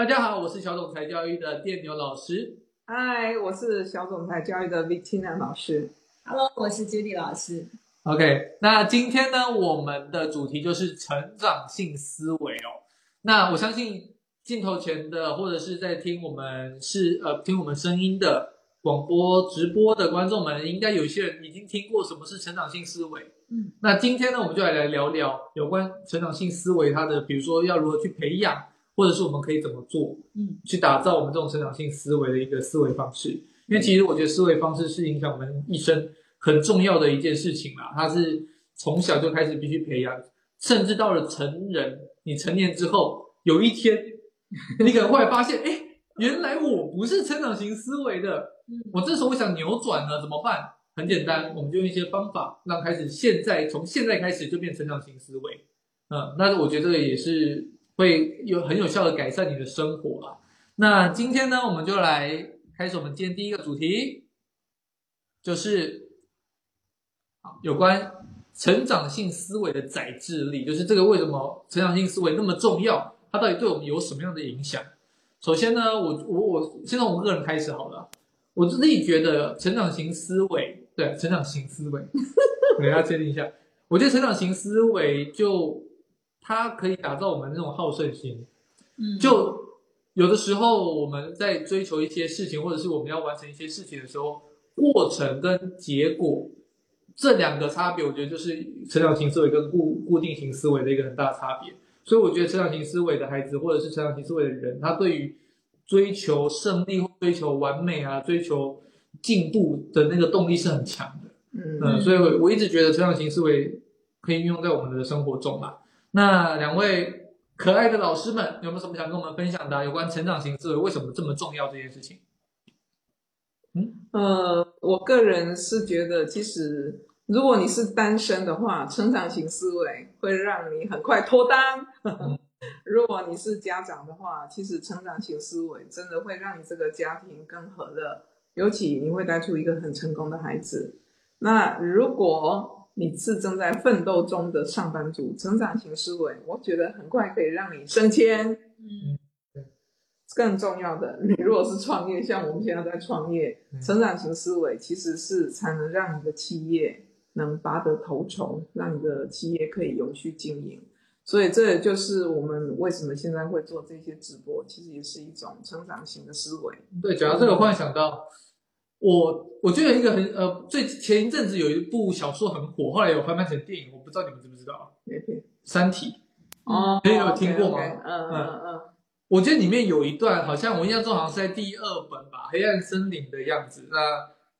大家好，我是小总裁教育的电牛老师。嗨，我是小总裁教育的 Victina 老师。Hello，我是 Judy 老师。OK，那今天呢，我们的主题就是成长性思维哦。那我相信镜头前的或者是在听我们是呃听我们声音的广播直播的观众们，应该有些人已经听过什么是成长性思维。嗯，那今天呢，我们就来来聊聊有关成长性思维它的，比如说要如何去培养，或者是我们可以怎么做，嗯，去打造我们这种成长性思维的一个思维方式。因为其实我觉得思维方式是影响我们一生很重要的一件事情啦，它是从小就开始必须培养，甚至到了成人，你成年之后，有一天你可能会发现，哎，原来我不是成长型思维的，嗯我这时候我想扭转了，怎么办？很简单，我们就用一些方法，让开始现在从现在开始就变成长型思维。嗯，那我觉得也是会有很有效的改善你的生活啊。那今天呢，我们就来开始我们今天第一个主题，就是有关成长性思维的载智力，就是这个为什么成长性思维那么重要，它到底对我们有什么样的影响？首先呢，我我我先从我个人开始好了。我自己觉得成长型思维，对成长型思维，我要确定一下。我觉得成长型思维就它可以打造我们那种好胜心，嗯，就有的时候我们在追求一些事情，或者是我们要完成一些事情的时候，过程跟结果这两个差别，我觉得就是成长型思维跟固固定型思维的一个很大差别。所以我觉得成长型思维的孩子，或者是成长型思维的人，他对于追求胜利、追求完美啊、追求进步的那个动力是很强的。嗯嗯，所以我我一直觉得成长型思维可以运用在我们的生活中啦。那两位可爱的老师们，有没有什么想跟我们分享的啊、有关成长型思维为什么这么重要这件事情？嗯呃，我个人是觉得，其实如果你是单身的话，成长型思维会让你很快脱单。如果你是家长的话，其实成长型思维真的会让你这个家庭更和乐，尤其你会带出一个很成功的孩子。那如果你是正在奋斗中的上班族，成长型思维，我觉得很快可以让你升迁。嗯更重要的，你如果是创业，像我们现在在创业，嗯成长型思维其实是才能让你的企业能拔得头筹，让你的企业可以永续经营。所以这也就是我们为什么现在会做这些直播，其实也是一种成长型的思维。对，讲到这个，我忽然想到，我我觉得一个很呃，最前一阵子有一部小说很火，后来有翻拍成电影，我不知道你们知不知道，三体》。哦你有听过吗嗯嗯嗯，我觉得里面有一段，好像我印象中好像是在第二本吧，《黑暗森林》的样子。那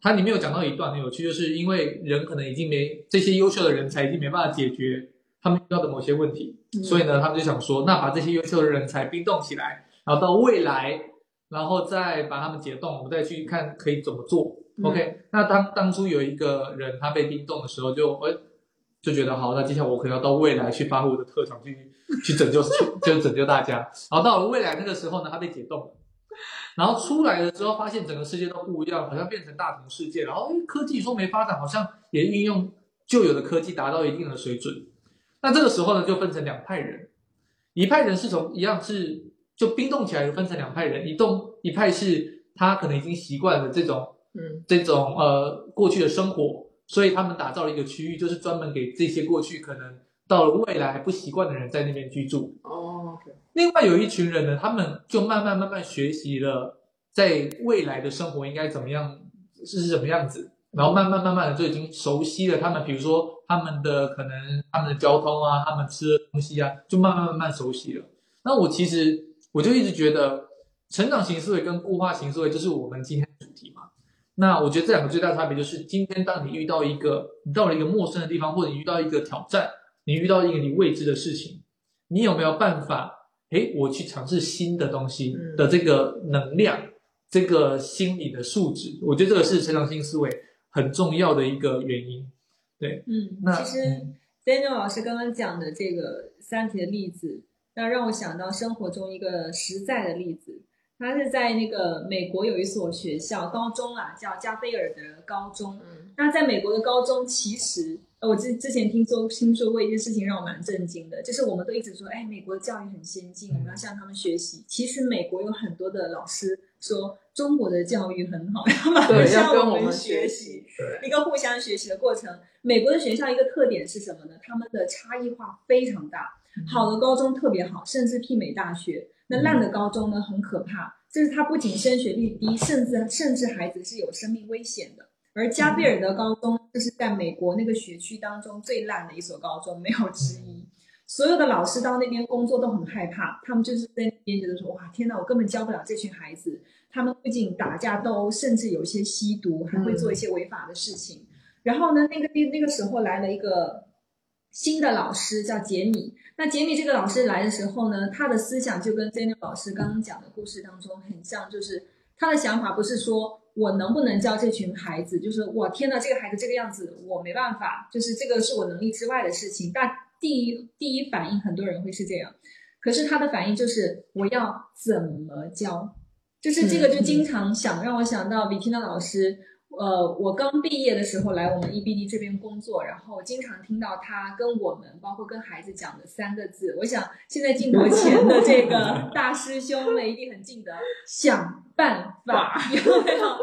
它里面有讲到一段很有趣，就是因为人可能已经没这些优秀的人才已经没办法解决他们遇到的某些问题，嗯所以呢，他们就想说，那把这些优秀的人才冰冻起来，然后到未来，然后再把他们解冻，我们再去看可以怎么做。嗯 OK，那当当初有一个人他被冰冻的时候就，哎就觉得好，那接下来我可能要到未来去发挥我的特长，去去拯救，就拯救大家。然后到了未来那个时候呢，他被解冻了，然后出来了之后，发现整个世界都不一样，好像变成大同世界。然后诶科技说没发展，好像也运用旧有的科技达到一定的水准。那这个时候呢，就分成两派人，一派人是从一样是就冰冻起来，就分成两派人，一动一派是他可能已经习惯了这种嗯这种呃过去的生活，所以他们打造了一个区域，就是专门给这些过去可能到了未来还不习惯的人在那边居住。哦另外有一群人呢，他们就慢慢慢慢学习了在未来的生活应该怎么样是什么样子，然后慢慢慢慢的就已经熟悉了他们，比如说他们的可能他们的交通啊，他们吃的东西啊，就慢慢慢慢熟悉了。那我其实我就一直觉得，成长型思维跟固化型思维就是我们今天的主题嘛。那我觉得这两个最大差别就是，今天当你遇到一个你到了一个陌生的地方，或者你遇到一个挑战，你遇到一个你未知的事情，你有没有办法？诶，我去尝试新的东西嗯的这个能量，这个心理的素质，我觉得这个是成长性思维很重要的一个原因。对嗯那，其实 Daniel 老师刚刚讲的这个三体的例子，那让我想到生活中一个实在的例子。他是在那个美国有一所学校高中啊，叫加菲尔德高中。嗯那在美国的高中，其实呃我之之前听说听说过一件事情，让我蛮震惊的，就是我们都一直说，哎，美国的教育很先进，我们要向他们学习。其实美国有很多的老师说中国的教育很好，要马对，向要跟们学习。一个互相学习的过程。美国的学校一个特点是什么呢？他们的差异化非常大，好的高中特别好，甚至媲美大学。那烂的高中呢，很可怕，就是它不仅升学率低，甚至甚至孩子是有生命危险的。而加贝尔的高中就是在美国那个学区当中最烂的一所高中，没有之一。所有的老师到那边工作都很害怕，他们就是在那边觉得说：“哇，天哪，我根本教不了这群孩子。”他们不仅打架斗殴，甚至有一些吸毒，还会做一些违法的事情。然后呢，那个那个时候来了一个新的老师，叫杰米。那杰米这个老师来的时候呢，他的思想就跟 Daniel 老师刚刚讲的故事当中很像，就是他的想法不是说我能不能教这群孩子，就是我天呐，这个孩子这个样子，我没办法，就是这个是我能力之外的事情。但第一第一反应，很多人会是这样，可是他的反应就是我要怎么教，就是这个就经常想让我想到 Vitina 老师。呃，我刚毕业的时候来我们 EBD 这边工作，然后经常听到他跟我们，包括跟孩子讲的三个字。我想现在镜头前的这个大师兄们一定很记得，想办法，有没有？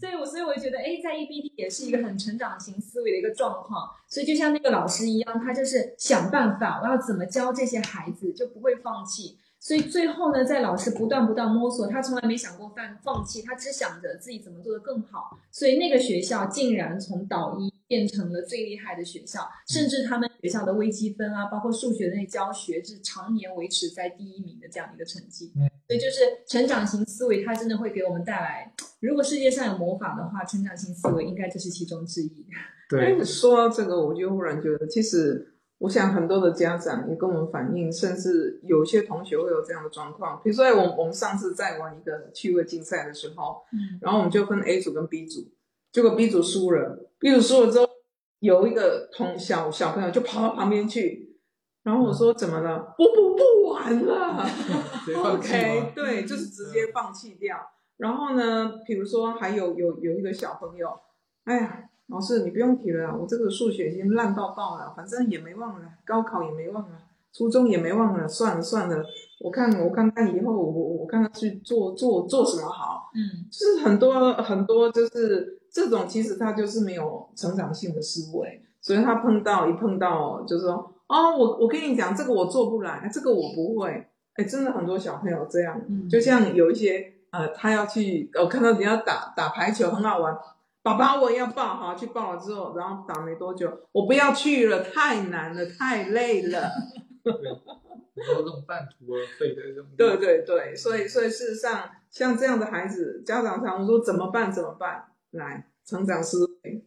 对，我所以我觉得，哎，在 EBD 也是一个很成长型思维的一个状况。所以就像那个老师一样，他就是想办法，我要怎么教这些孩子，就不会放弃。所以最后呢，在老师不断不断摸索，他从来没想过放放弃，他只想着自己怎么做得更好。所以那个学校竟然从导医变成了最厉害的学校，甚至他们学校的微积分啊，包括数学的那教学是常年维持在第一名的这样的一个成绩。嗯，所以就是成长型思维，它真的会给我们带来，如果世界上有魔法的话，成长型思维应该就是其中之一。对，说到这个，我就忽然觉得，其实。我想很多的家长也跟我们反映，甚至有些同学会有这样的状况。比如说，我我们上次在玩一个趣味竞赛的时候，嗯，然后我们就分 A 组跟 B 组，结果 B 组输了，B 组输了之后，有一个同小小朋友就跑到旁边去，然后我说怎么了？不不不玩了，OK，对，就是直接放弃掉。然后呢，比如说还有有有一个小朋友，哎呀。老师，你不用提了，我这个数学已经烂到爆了，反正也没忘了，高考也没忘了，初中也没忘了，算了算了，我看我看看以后我我看看去做做做什么好，嗯，就是很多很多就是这种其实他就是没有成长性的思维，所以他碰到一碰到就是说哦，我我跟你讲这个我做不来，这个我不会，哎，真的很多小朋友这样，就像有一些呃，他要去，我看到人家打打排球很好玩。爸爸，我要报哈，去报了之后，然后打没多久，我不要去了，太难了，太累了。对，有这种半途而废的这种。对对对，所以所以事实上，像这样的孩子，家长常说怎么办？怎么办？来，成长思维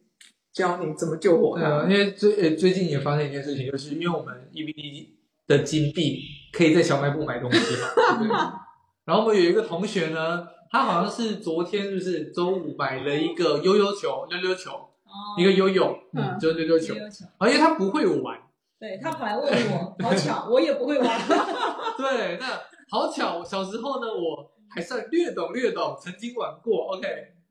教你怎么救活他。因为最呃最近也发生一件事情，就是因为我们 EBD 的金币可以在小卖部买东西嘛，对。然后我们有一个同学呢。他好像是昨天就是周五买了一个悠悠球，溜溜球，一个悠悠，嗯，就是溜溜球，啊，因为他不会玩，对他跑来问我，好巧，我也不会玩，对，那好巧，小时候呢，我还算略懂略懂，曾经玩过，OK，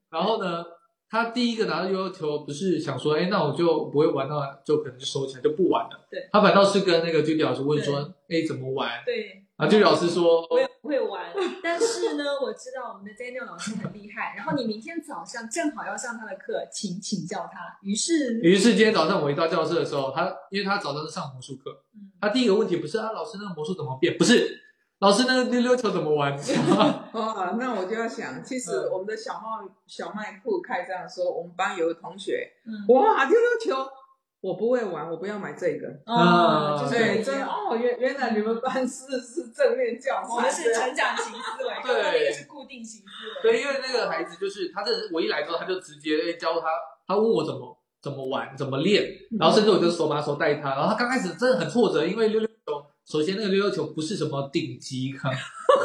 然后呢，他第一个拿到悠悠球，不是想说，哎，那我就不会玩，那就可能就收起来就不玩了，对，他反倒是跟那个 Judy 老师问说，哎，怎么玩？对。啊，就老师说，我也不会玩，但是呢，我知道我们的 Daniel 老师很厉害。然后你明天早上正好要上他的课，请请教他。于是，于是今天早上我一到教室的时候，他因为他早上是上魔术课，他第一个问题不是啊，老师那个魔术怎么变？不是，老师那个溜溜球怎么玩？哦，那我就要想，其实我们的小麦小卖铺开这样说，我们班有个同学，哇，溜溜球。我不会玩，我不要买这个。啊，对，真哦，原原来你们班是是正面教材，我们是成长型思维，对，是固定型思维。对，因为那个孩子就是他，这我一来之后，他就直接教他，他问我怎么怎么玩，怎么练，然后甚至我就手把手带他，然后他刚开始真的很挫折，因为溜溜球，首先那个溜溜球不是什么顶级，很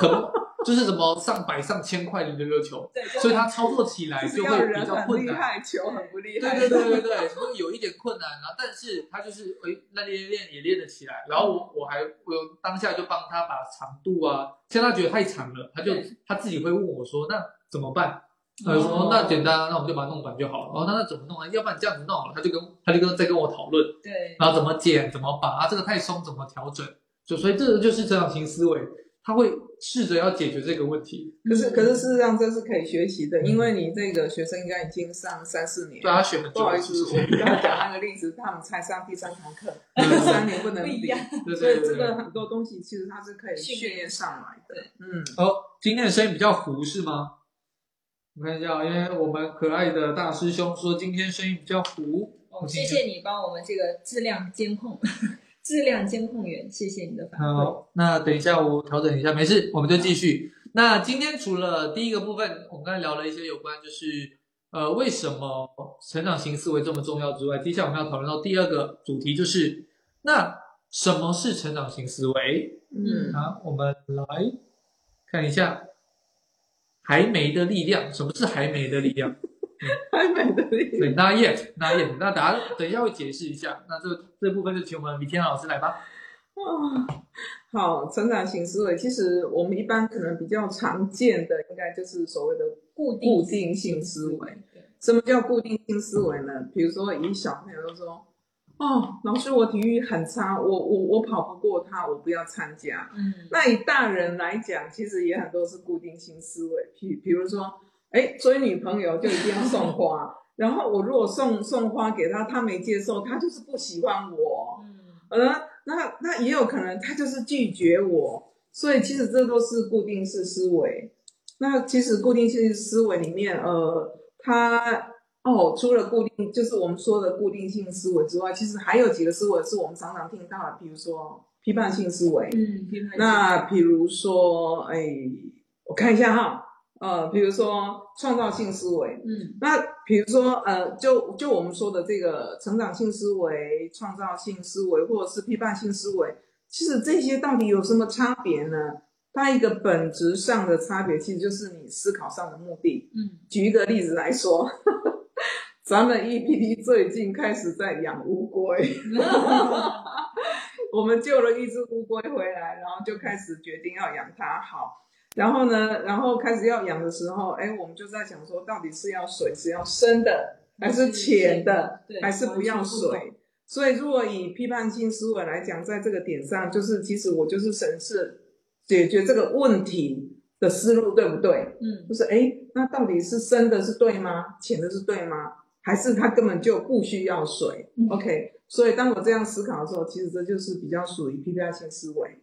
很。就是什么上百上千块的溜溜球，所以他操作起来就会比较困难。球很不厉害。对对对对 对，所以有一点困难。然后，但是他就是哎，那练练也练得起来。然后我我还我当下就帮他把长度啊，像他觉得太长了，他就他自己会问我说：“那怎么办？”他就说哦那简单啊，那我们就把它弄短就好了。哦，那那怎么弄啊？要不然这样子弄好了，他就跟他就跟在跟我讨论，对，然后怎么剪怎么拔，啊这个太松怎么调整。就所以这个就是成长型思维，他会试着要解决这个问题，可是可是事实上这是可以学习的，因为你这个学生应该已经上三四年。对他学很不好意思，我刚才讲那个例子，他们才上第三堂课，三年不能比，所以这对对对个很多东西其实它是可以训练上来的。嗯，哦，今天的声音比较糊是吗？我看一下，因为我们可爱的大师兄说今天声音比较糊。哦，谢谢你帮我们这个质量监控，质量监控员，谢谢你的反馈。好，那等一下我调整一下，没事，我们就继续。那今天除了第一个部分，我们刚才聊了一些有关就是呃为什么成长型思维这么重要之外，接下来我们要讨论到第二个主题，就是那什么是成长型思维？嗯，好，我们来看一下还没的力量。什么是还没的力量？还美的例子。对，not yet，not yet。那大家等一下会解释一下。那这这部分就请我们李天老师来吧。啊，好，成长型思维，其实我们一般可能比较常见的，应该就是所谓的固定固定性思维。什么叫固定性思维呢？比如说，以小朋友都说，哦，老师，我体育很差，我我我跑不过他，我不要参加。嗯，那以大人来讲，其实也很多是固定性思维，比比如说，哎，追女朋友就一定要送花，然后我如果送送花给他，他没接受，他就是不喜欢我。嗯呃，那那也有可能他就是拒绝我，所以其实这都是固定式思维。那其实固定性思维里面，呃，它哦，除了固定就是我们说的固定性思维之外，其实还有几个思维是我们常常听到的，比如说批判性思维。嗯，批判那比如说，哎，我看一下哈，呃，比如说创造性思维，嗯那比如说，呃，就就我们说的这个成长性思维、创造性思维，或者是批判性思维，其实这些到底有什么差别呢？它一个本质上的差别，其实就是你思考上的目的。嗯举一个例子来说，咱们 EPT 最近开始在养乌龟，我们救了一只乌龟回来，然后就开始决定要养它。好，然后呢，然后开始要养的时候，哎，我们就在想说，到底是要水是要深的，还是浅的，对还是不要水？所以，如果以批判性思维来讲，在这个点上，就是其实我就是审视解决这个问题的思路对不对？嗯就是哎，诶那到底是深的是对吗？浅的是对吗？还是它根本就不需要水、嗯 o k 所以当我这样思考的时候，其实这就是比较属于批判性思维。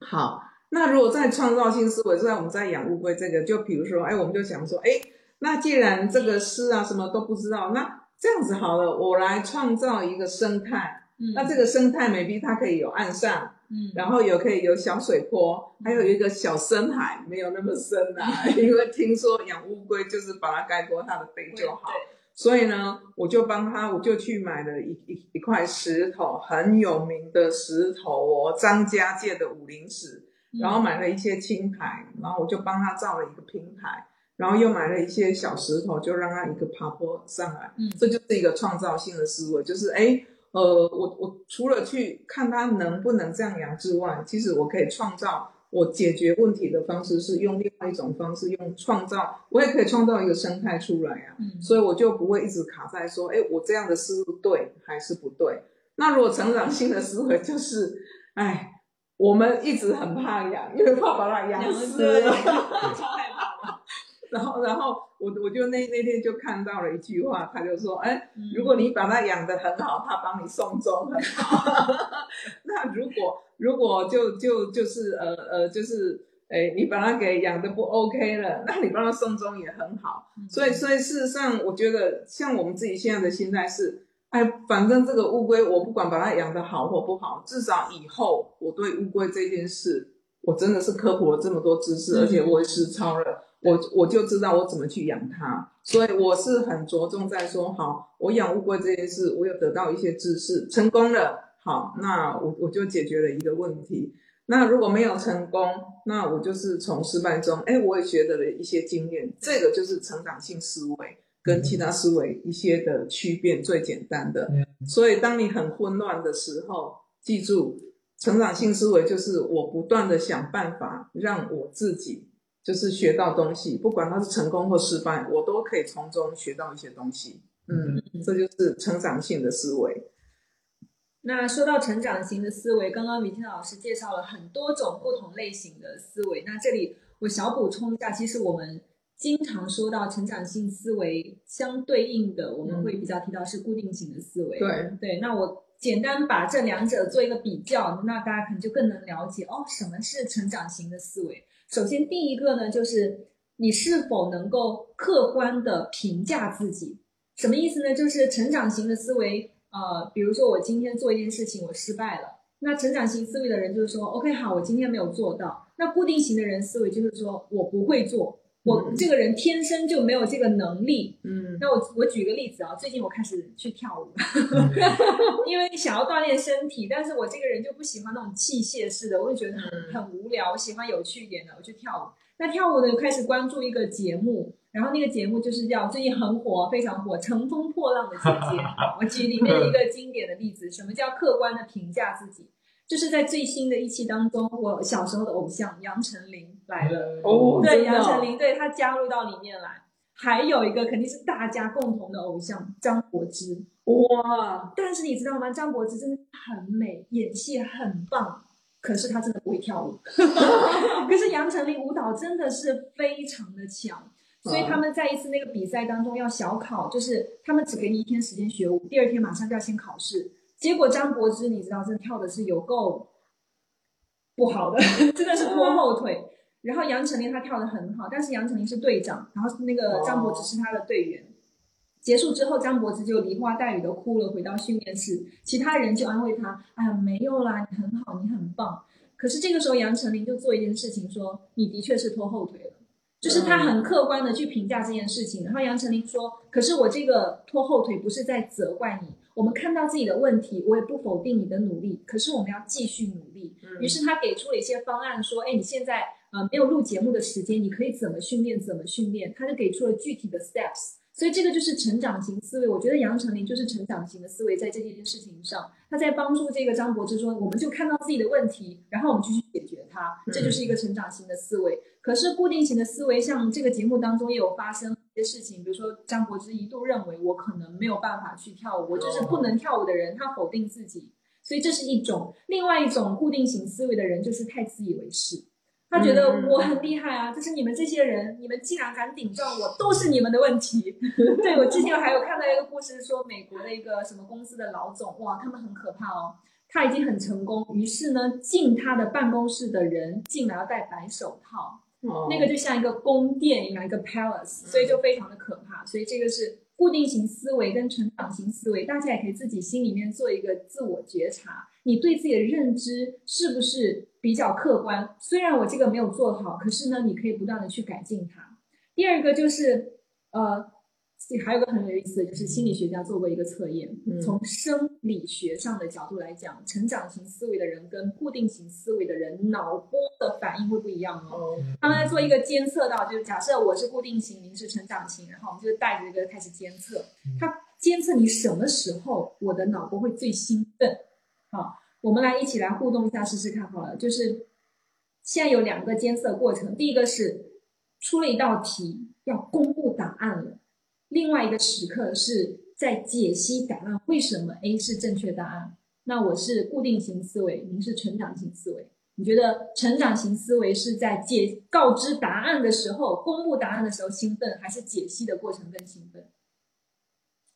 好，那如果在创造性思维，虽然我们在养乌龟这个，就比如说，哎，我们就想说，哎，那既然这个诗啊什么都不知道，那这样子好了，我来创造一个生态。嗯，那这个生态 maybe 它可以有岸上，嗯，然后有可以有小水坡，还有一个小深海，没有那么深啊。因为听说养乌龟就是把它盖过它的背就好，所以呢，我就帮他，我就去买了一一一块石头，很有名的石头哦，张家界的武陵石，对然后买了一些青苔，然后我就帮他造了一个平台，然后又买了一些小石头，就让他一个爬坡上来。嗯这就是一个创造性的思维，就是哎，呃，我我除了去看他能不能这样养之外，其实我可以创造我解决问题的方式是用另外一种方式，用创造，我也可以创造一个生态出来啊。嗯所以我就不会一直卡在说，哎，我这样的思路对还是不对？那如果成长性的思维就是，哎，我们一直很怕养，因为怕把它 养死。超害怕的，然后，然后我我就那那天就看到了一句话，他就说，哎，嗯如果你把它养得很好，他帮你送终很好。那如果如果就就就是呃呃就是。哎，你把它给养的不 OK 了，那你帮它送终也很好。嗯所以，所以事实上，我觉得像我们自己现在的心态是，哎，反正这个乌龟，我不管把它养得好或不好，至少以后我对乌龟这件事，我真的是科普了这么多知识，嗯而且我也实操了，我我就知道我怎么去养它。所以我是很着重在说，好，我养乌龟这件事，我有得到一些知识，成功了，好，那我我就解决了一个问题。那如果没有成功，那我就是从失败中，哎，我也学得了一些经验。这个就是成长性思维跟其他思维一些的区别，最简单的。嗯所以，当你很混乱的时候，记住，成长性思维就是我不断的想办法让我自己就是学到东西，不管它是成功或失败，我都可以从中学到一些东西。嗯，这就是成长性的思维。那说到成长型的思维，刚刚明天老师介绍了很多种不同类型的思维。那这里我小补充一下，其实我们经常说到成长性思维相对应的，我们会比较提到是固定型的思维。对对，那我简单把这两者做一个比较，那大家可能就更能了解哦，什么是成长型的思维。首先第一个呢，就是你是否能够客观的评价自己。什么意思呢？就是成长型的思维。呃，比如说我今天做一件事情，我失败了。那成长型思维的人就是说，OK，好，我今天没有做到。那固定型的人思维就是说我不会做，我这个人天生就没有这个能力。嗯，那我我举个例子啊，最近我开始去跳舞，因为想要锻炼身体，但是我这个人就不喜欢那种器械式的，我就觉得很很无聊，我喜欢有趣一点的，我去跳舞。那跳舞呢，开始关注一个节目。然后那个节目就是叫最近很火，非常火，《乘风破浪的姐姐》。我举里面一个经典的例子，什么叫客观的评价自己？就是在最新的一期当中，我小时候的偶像杨丞琳来了。哦，对，杨丞琳，对他加入到里面来。还有一个肯定是大家共同的偶像张柏芝。哇！但是你知道吗？张柏芝真的很美，演戏很棒，可是她真的不会跳舞。可是杨丞琳舞蹈真的是非常的强。所以他们在一次那个比赛当中要小考，就是他们只给你一天时间学舞，第二天马上就要先考试。结果张柏芝你知道，真的跳的是有够不好的，真的是拖后腿。然后杨丞琳她跳的很好，但是杨丞琳是队长，然后那个张柏芝是她的队员。结束之后，张柏芝就梨花带雨的哭了，回到训练室，其他人就安慰她：“哎呀，没有啦，你很好，你很棒。”可是这个时候杨丞琳就做一件事情，说：“你的确是拖后腿了。”就是他很客观的去评价这件事情，然后杨丞琳说：“可是我这个拖后腿不是在责怪你，我们看到自己的问题，我也不否定你的努力，可是我们要继续努力。”于是他给出了一些方案，说：“哎，你现在呃没有录节目的时间，你可以怎么训练？怎么训练？”他就给出了具体的 steps。所以这个就是成长型思维。我觉得杨丞琳就是成长型的思维，在这件事情上，他在帮助这个张柏芝说：“我们就看到自己的问题，然后我们就去解决它。”这就是一个成长型的思维。可是固定型的思维，像这个节目当中也有发生一些事情，比如说张柏芝一度认为我可能没有办法去跳舞，我就是不能跳舞的人，他否定自己，所以这是一种。另外一种固定型思维的人就是太自以为是，他觉得我很厉害啊，就是你们这些人，你们既然敢顶撞我，都是你们的问题。对我之前还有看到一个故事，说美国的一个什么公司的老总，哇，他们很可怕哦。他已经很成功，于是呢，进他的办公室的人进来要戴白手套。那个就像一个宫殿一样，一个 palace，所以就非常的可怕。所以这个是固定型思维跟成长型思维，大家也可以自己心里面做一个自我觉察，你对自己的认知是不是比较客观？虽然我这个没有做好，可是呢，你可以不断的去改进它。第二个就是呃。还有个很有意思的就是心理学家做过一个测验，从生理学上的角度来讲，成长型思维的人跟固定型思维的人脑波的反应会不一样哦。他们在做一个监测到，就是假设我是固定型，您是成长型，然后我们就带着这个开始监测，它监测你什么时候我的脑波会最兴奋。好，我们来一起来互动一下试试看好了，就是现在有两个监测过程，第一个是出了一道题要公布答案了。另外一个时刻是在解析答案，为什么 A 是正确答案？那我是固定型思维，您是成长型思维。你觉得成长型思维是在解告知答案的时候、公布答案的时候兴奋，还是解析的过程更兴奋？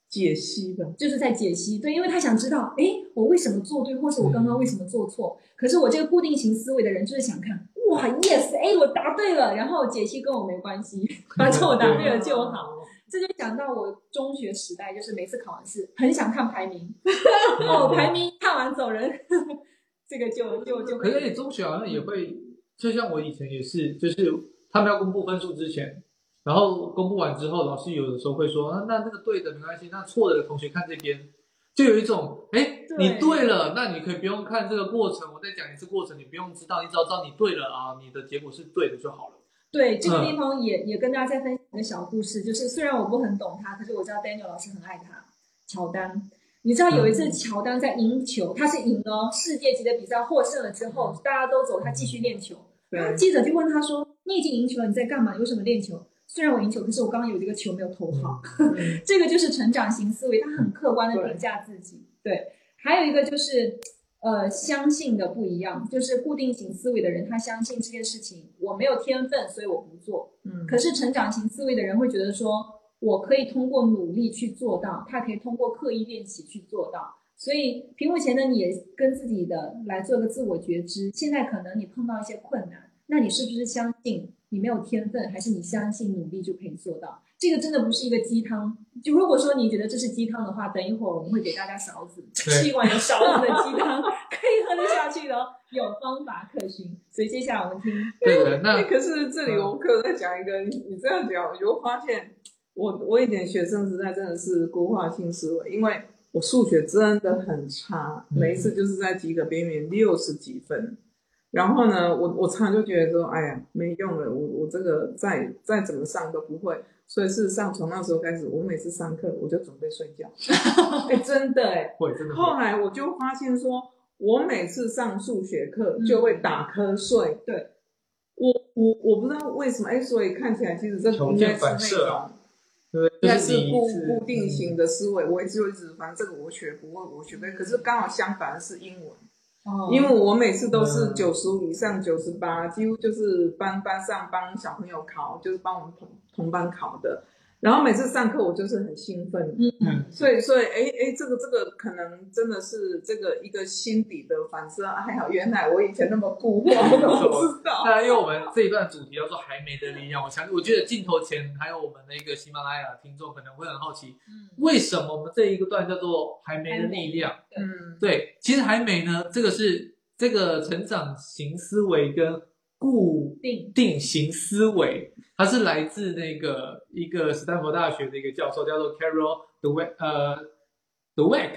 解析的，就是在解析。对，因为他想知道，哎，我为什么做对，或是我刚刚为什么做错？可是我这个固定型思维的人就是想看，哇，yes，哎，我答对了，然后解析跟我没关系，反正我答对了就好。这就讲到我中学时代，就是每次考完试，很想看排名，哦，排名看完走人，这个就就就。可是你中学好像也会，就像我以前也是，就是他们要公布分数之前，然后公布完之后，老师有的时候会说，啊，那那个对的没关系，那错的同学看这边，就有一种，哎，你对了，那你可以不用看这个过程，我再讲一次过程，你不用知道，你只要知道你对了啊，你的结果是对的就好了。对这个地方也也跟大家再分享一个小故事，就是虽然我不很懂他，可是我知道 Daniel 老师很爱他。乔丹，你知道有一次乔丹在赢球，他是赢了世界级的比赛获胜了之后，大家都走，他继续练球。然后记者就问他说：“你已经赢球了，你在干嘛？你为什么练球？虽然我赢球，可是我刚刚有这个球没有投好。嗯这个就是成长型思维，他很客观的评价自己。对，还有一个就是，呃，相信的不一样，就是固定型思维的人，他相信这件事情我没有天分，所以我不做。嗯可是成长型思维的人会觉得说，我可以通过努力去做到，他可以通过刻意练习去做到。所以屏幕前的你也跟自己的来做个自我觉知。现在可能你碰到一些困难，那你是不是相信你没有天分，还是你相信努力就可以做到？这个真的不是一个鸡汤。就如果说你觉得这是鸡汤的话，等一会儿我们会给大家勺子，这是一碗有勺子的鸡汤，可以喝得下去的哦，有方法可循。所以接下来我们听，对的，那哎，可是这里我可再讲一个，你你这样讲，我就发现我我以前学生时代真的是固化性思维，因为我数学真的很差，嗯每一次就是在及格边缘六十几分。然后呢，我我常常就觉得说，哎呀，没用了，我我这个再再怎么上都不会。所以事实上，从那时候开始，我每次上课我就准备睡觉。哎，真的哎，会真的会后来我就发现说，我每次上数学课就会打瞌睡。嗯对，我我我不知道为什么，哎，所以看起来其实这应该是那种应该是固固定型的思维。我一直就一直，反正这个我学不会，我学不会。可是刚好相反的是英文，哦因为我每次都是嗯九十五以上，九十八，几乎就是班班上帮小朋友考，就是帮我们同同班考的。然后每次上课我就是很兴奋，嗯嗯所以，所以，哎哎，这个这个可能真的是这个一个心底的反射。还好，原来我以前那么固化，我都不知道。那因为我们这一段主题叫做“还没的力量”，我想，我觉得镜头前还有我们的一个喜马拉雅听众可能会很好奇，嗯为什么我们这一个段叫做“还没的力量嗯”？，对，其实还没呢，这个是这个成长型思维跟固定定型思维，它是来自那个一个斯坦福大学的一个教授，叫做 Carol Dweck，呃，Dweck，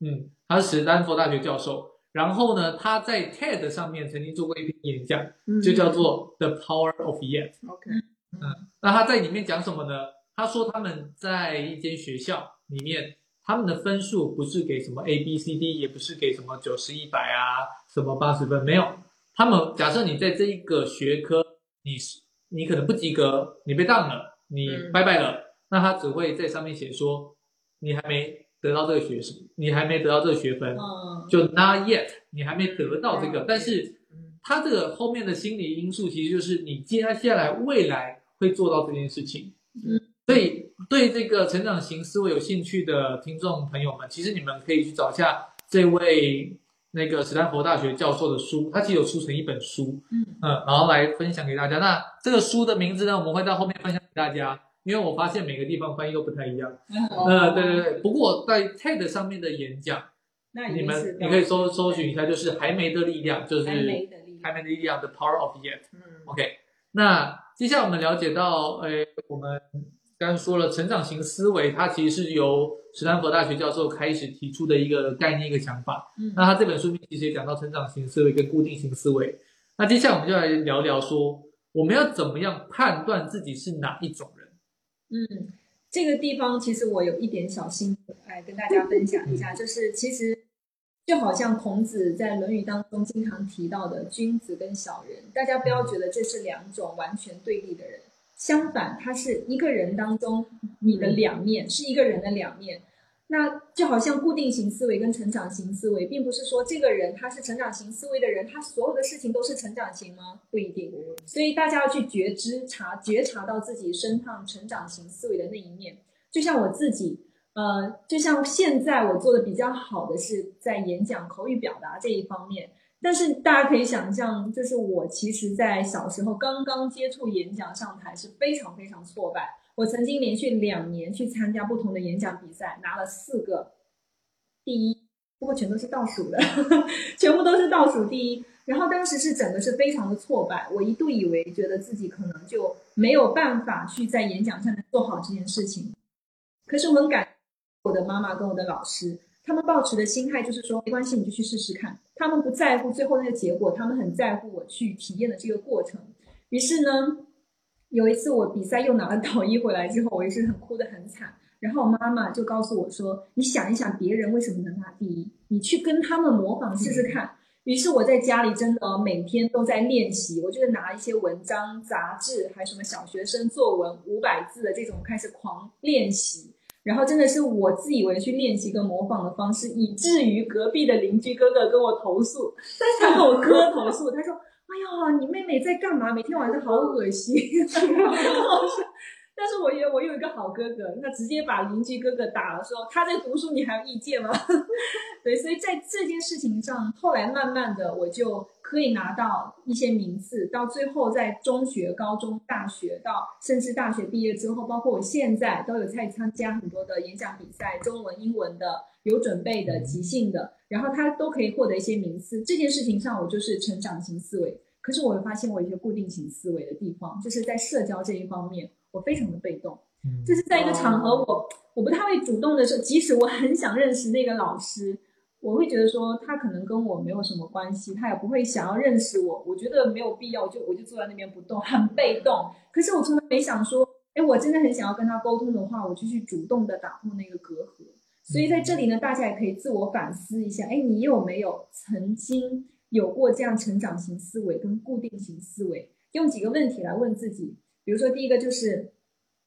嗯，他是斯坦福大学教授。然后呢，他在 TED 上面曾经做过一篇演讲，嗯就叫做 The Power of Yet。OK，嗯那他在里面讲什么呢？他说他们在一间学校里面，他们的分数不是给什么 A、B、C、D，也不是给什么九十、一百啊，什么八十分，没有。他们假设你在这一个学科，你是你可能不及格，你被当了，你嗯拜拜了，那他只会在上面写说你还没得到这个学生，你还没得到这个学分，嗯，就 not yet，你还没得到这个，嗯。但是嗯。他这个后面的心理因素，其实就是你接下来未来会做到这件事情。嗯，所以对这个成长型思维有兴趣的听众朋友们，其实你们可以去找一下这位那个斯坦福大学教授的书，他其实有出成一本书，嗯嗯，然后来分享给大家。那这个书的名字呢，我们会到后面分享给大家，因为我发现每个地方翻译都不太一样。哦呃，对对对，不过在 TED 上面的演讲。那你们你可以搜搜寻一下，就是还没的力量，就是还没的力量还没的力量的 Power of Yet。嗯 OK，那接下来我们了解到，呃，我们刚刚说了成长型思维，它其实是由史丹佛大学教授开始提出的一个概念、一个想法。嗯那他这本书其实也讲到成长型思维跟固定型思维。那接下来我们就来聊聊说，我们要怎么样判断自己是哪一种人？嗯，这个地方其实我有一点小心得，哎，跟大家分享一嗯下，就是其实就好像孔子在《论语》当中经常提到的君子跟小人，大家不要觉得这是两种完全对立的人，相反，他是一个人当中你的两面，是一个人的两面。那就好像固定型思维跟成长型思维，并不是说这个人他是成长型思维的人，他所有的事情都是成长型吗？不一定。所以大家要去觉知、察觉察到自己身上成长型思维的那一面。就像我自己，呃，就像现在我做的比较好的是在演讲、口语表达这一方面。但是大家可以想象，就是我其实，在小时候刚刚接触演讲上台是非常非常挫败。我曾经连续两年去参加不同的演讲比赛，拿了四个第一，不过全都是倒数的，全部都是倒数第一。然后当时是整个是非常的挫败，我一度以为觉得自己可能就没有办法去在演讲上面做好这件事情。可是我很感我的妈妈跟我的老师，他们抱持的心态就是说，没关系，你就去试试看。他们不在乎最后那个结果，他们很在乎我去体验的这个过程。于是呢，有一次我比赛又拿了导一回来之后，我也是很哭得很惨。然后我妈妈就告诉我说：“你想一想，别人为什么能拿第一？你去跟他们模仿试试看。”于于是我在家里真的每天都在练习，我就是拿一些文章、杂志，还有什么小学生作文五百字的这种开始狂练习。然后真的是我自以为去练习跟模仿的方式，以至于隔壁的邻居哥哥跟我投诉，他跟我哥投诉，他说：“哎呀，你妹妹在干嘛？每天晚上好恶心。”但是我有我有一个好哥哥，那直接把邻居哥哥打了，说他在读书，你还有意见吗？对，所以在这件事情上，后来慢慢的我就可以拿到一些名次，到最后在中学、高中、大学，到甚至大学毕业之后，包括我现在都有在参加很多的演讲比赛，中文、英文的，有准备的、即兴的，然后他都可以获得一些名次。这件事情上，我就是成长型思维。可是我会发现我有一些固定型思维的地方，就是在社交这一方面。我非常的被动，就是在一个场合，我我不太会主动的时候，即使我很想认识那个老师，我会觉得说他可能跟我没有什么关系，他也不会想要认识我，我觉得没有必要，就我就坐在那边不动，很被动。可是我从来没想说，哎，我真的很想要跟他沟通的话，我就去主动的打破那个隔阂。所以在这里呢，大家也可以自我反思一下，哎，你有没有曾经有过这样成长型思维跟固定型思维？用几个问题来问自己。比如说，第一个就是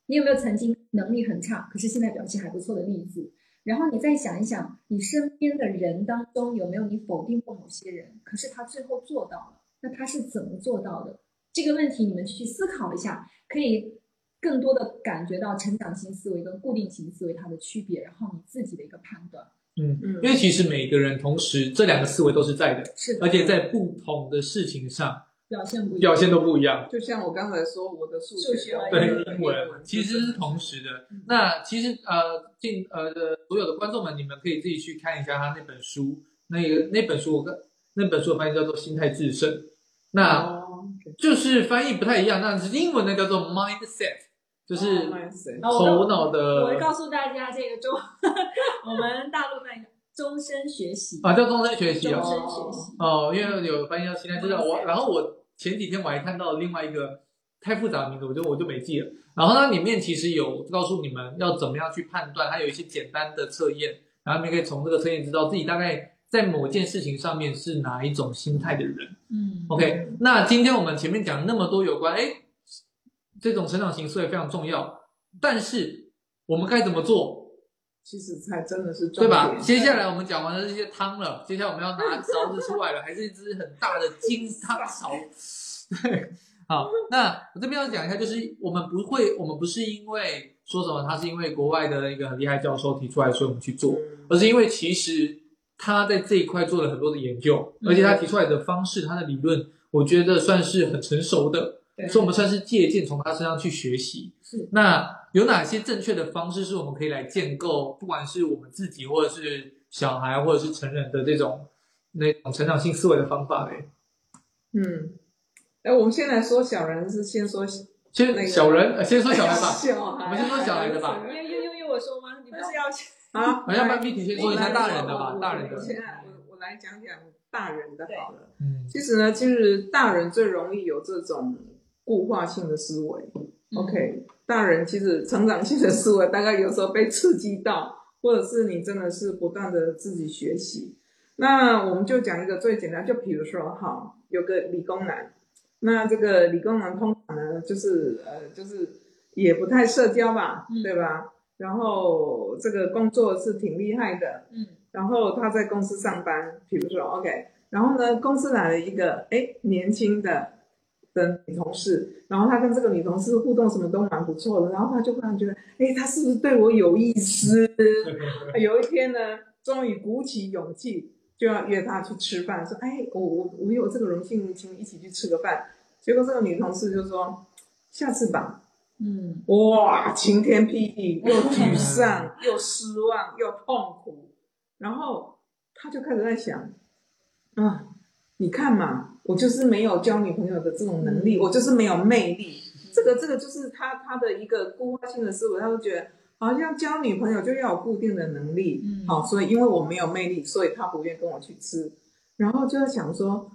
你有没有曾经能力很差，可是现在表现还不错的例子？然后你再想一想，你身边的人当中有没有你否定过某些人，可是他最后做到了？那他是怎么做到的？这个问题你们去思考一下，可以更多的感觉到成长型思维跟固定型思维它的区别，然后你自己的一个判断。嗯嗯，因为其实每个人同时这两个思维都是在的，是的，而且在不同的事情上。表现不表现都不一样，就像我刚才说，我的数学对英文其实是同时的。那其实呃，进呃的所有的观众们，你们可以自己去看一下他那本书，那个那本书我跟那本书的翻译叫做《心态制胜》，那就是翻译不太一样。那是英文的叫做 mindset，就是头脑的。我会告诉大家这个中 我们大陆那个。终身学习啊，叫终身学习哦。终身学习哦，因为有翻译到现在知道我，然后我前几天我还看到另外一个太复杂的名字，我就我就没记了。然后它里面其实有告诉你们要怎么样去判断，它有一些简单的测验，然后你们可以从这个测验知道自己大概在某件事情上面是哪一种心态的人。嗯，OK，那今天我们前面讲那么多有关，哎，这种成长形式也非常重要，但是我们该怎么做？其实才真的是对吧？接下来我们讲完了这些汤了，接下来我们要拿勺子出来了，还是一只很大的金汤勺。对，好，那我这边要讲一下，就是我们不会，我们不是因为说什么，他是因为国外的一个很厉害教授提出来，所以我们去做，而是因为其实他在这一块做了很多的研究，而且他提出来的方式，他的理论，我觉得算是很成熟的，所以我们算是借鉴从他身上去学习。是，那。有哪些正确的方式是我们可以来建构，不管是我们自己，或者是小孩，或者是成人的这种那种成长性思维的方法嘞？嗯，哎，我们先来说小人，是先说先小人，先说小孩吧。小孩，我们先说小孩的吧。又又又又我说吗？你不是要 啊？好像班必提先说一下大人的吧，大人的。现在我我来讲讲大人的好了。嗯，其实呢，其实大人最容易有这种固化性的思维。OK。大人其实成长性的思维，大概有时候被刺激到，或者是你真的是不断的自己学习。那我们就讲一个最简单，就比如说哈，有个理工男，那这个理工男通常呢，就是呃，就是也不太社交吧，对吧？然后这个工作是挺厉害的，嗯，然后他在公司上班，比如说 OK，然后呢，公司来了一个哎年轻的。的女同事，然后他跟这个女同事互动什么都蛮不错的，然后他就忽然觉得，哎，他是不是对我有意思？有一天呢，终于鼓起勇气就要约她去吃饭，说，哎，我我我有这个荣幸，请你一起去吃个饭。结果这个女同事就说，下次吧。嗯，哇，晴天霹雳，又沮丧，又失望，又痛苦，然后他就开始在想，啊，你看嘛。我就是没有交女朋友的这种能力，我就是没有魅力。这个这个就是他他的一个固化性的思维，他会觉得好像交女朋友就要有固定的能力，好，所以因为我没有魅力，所以他不愿跟我去吃。然后就在想说，哼，